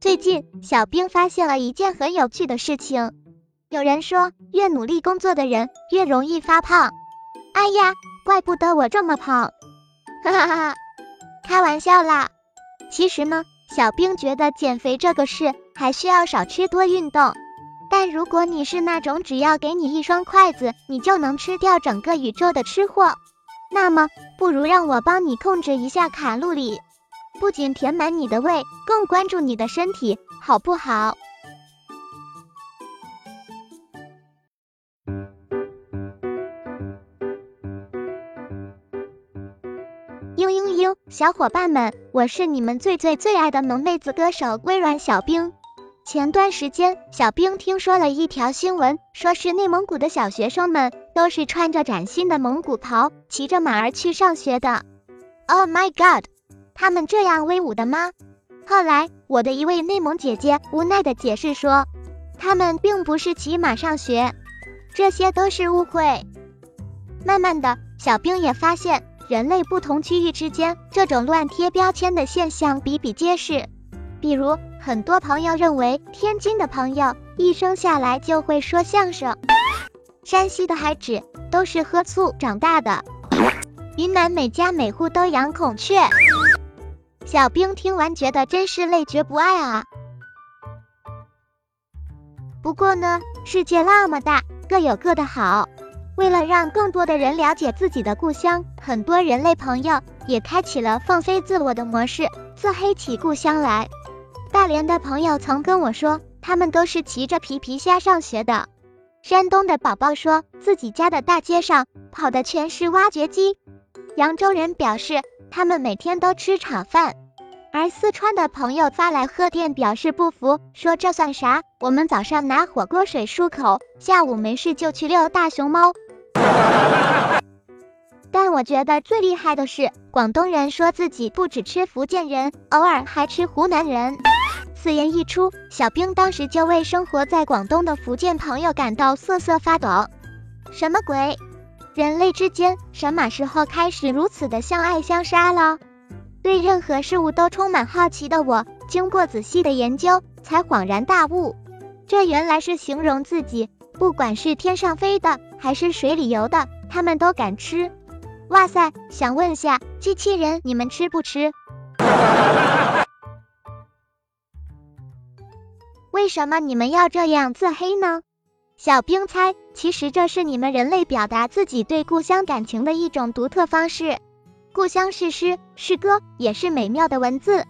最近，小兵发现了一件很有趣的事情。有人说，越努力工作的人越容易发胖。哎呀，怪不得我这么胖！哈哈哈，开玩笑啦。其实呢，小兵觉得减肥这个事还需要少吃多运动。但如果你是那种只要给你一双筷子，你就能吃掉整个宇宙的吃货，那么不如让我帮你控制一下卡路里。不仅填满你的胃，更关注你的身体，好不好？嘤嘤嘤，小伙伴们，我是你们最最最爱的萌妹子歌手微软小冰。前段时间，小冰听说了一条新闻，说是内蒙古的小学生们都是穿着崭新的蒙古袍，骑着马儿去上学的。Oh my god！他们这样威武的吗？后来，我的一位内蒙姐姐无奈的解释说，他们并不是骑马上学，这些都是误会。慢慢的，小兵也发现，人类不同区域之间这种乱贴标签的现象比比皆是。比如，很多朋友认为天津的朋友一生下来就会说相声，山西的孩子都是喝醋长大的，云南每家每户都养孔雀。小兵听完觉得真是累觉不爱啊。不过呢，世界那么大，各有各的好。为了让更多的人了解自己的故乡，很多人类朋友也开启了放飞自我的模式，自黑起故乡来。大连的朋友曾跟我说，他们都是骑着皮皮虾上学的。山东的宝宝说自己家的大街上跑的全是挖掘机。扬州人表示。他们每天都吃炒饭，而四川的朋友发来贺电表示不服，说这算啥？我们早上拿火锅水漱口，下午没事就去遛大熊猫。但我觉得最厉害的是，广东人说自己不只吃福建人，偶尔还吃湖南人。此言一出，小兵当时就为生活在广东的福建朋友感到瑟瑟发抖。什么鬼？人类之间什么时候开始如此的相爱相杀了？对任何事物都充满好奇的我，经过仔细的研究，才恍然大悟，这原来是形容自己，不管是天上飞的还是水里游的，他们都敢吃。哇塞，想问下机器人，你们吃不吃？为什么你们要这样自黑呢？小兵猜，其实这是你们人类表达自己对故乡感情的一种独特方式。故乡是诗，是歌，也是美妙的文字。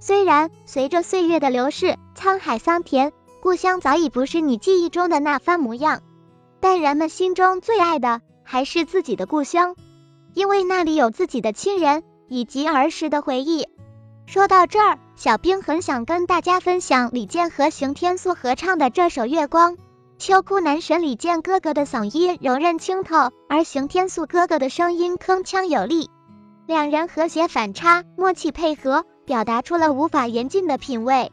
虽然随着岁月的流逝，沧海桑田，故乡早已不是你记忆中的那番模样，但人们心中最爱的还是自己的故乡，因为那里有自己的亲人以及儿时的回忆。说到这儿，小兵很想跟大家分享李健和邢天素合唱的这首《月光》。秋裤男神李健哥哥的嗓音柔韧清透，而刑天素哥哥的声音铿锵有力，两人和谐反差，默契配合，表达出了无法言尽的品味。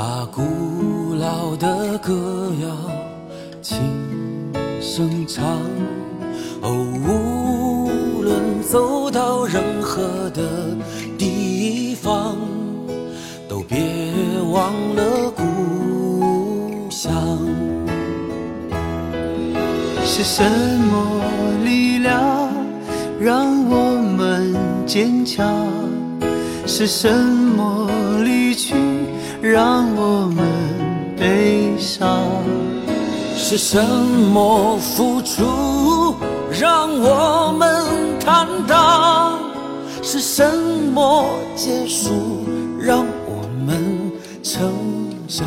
把古老的歌谣轻声唱。哦，无论走到任何的地方，都别忘了故乡。是什么力量让我们坚强？是什么离去让我们悲伤？是什么付出让我们坦荡？是什么结束让我们成长？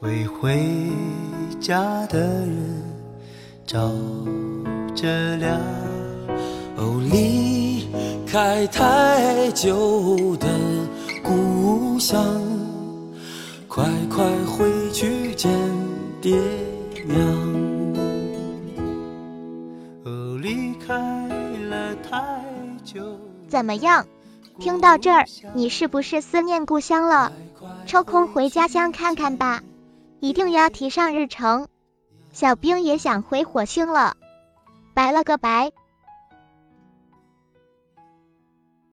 为回家的人。照着亮，哦，离开太久的故乡，快快回去见爹娘。哦，离开了太久。怎么样？听到这儿，你是不是思念故乡了？抽空回家乡看看吧，一定要提上日程。小兵也想回火星了，拜了个拜。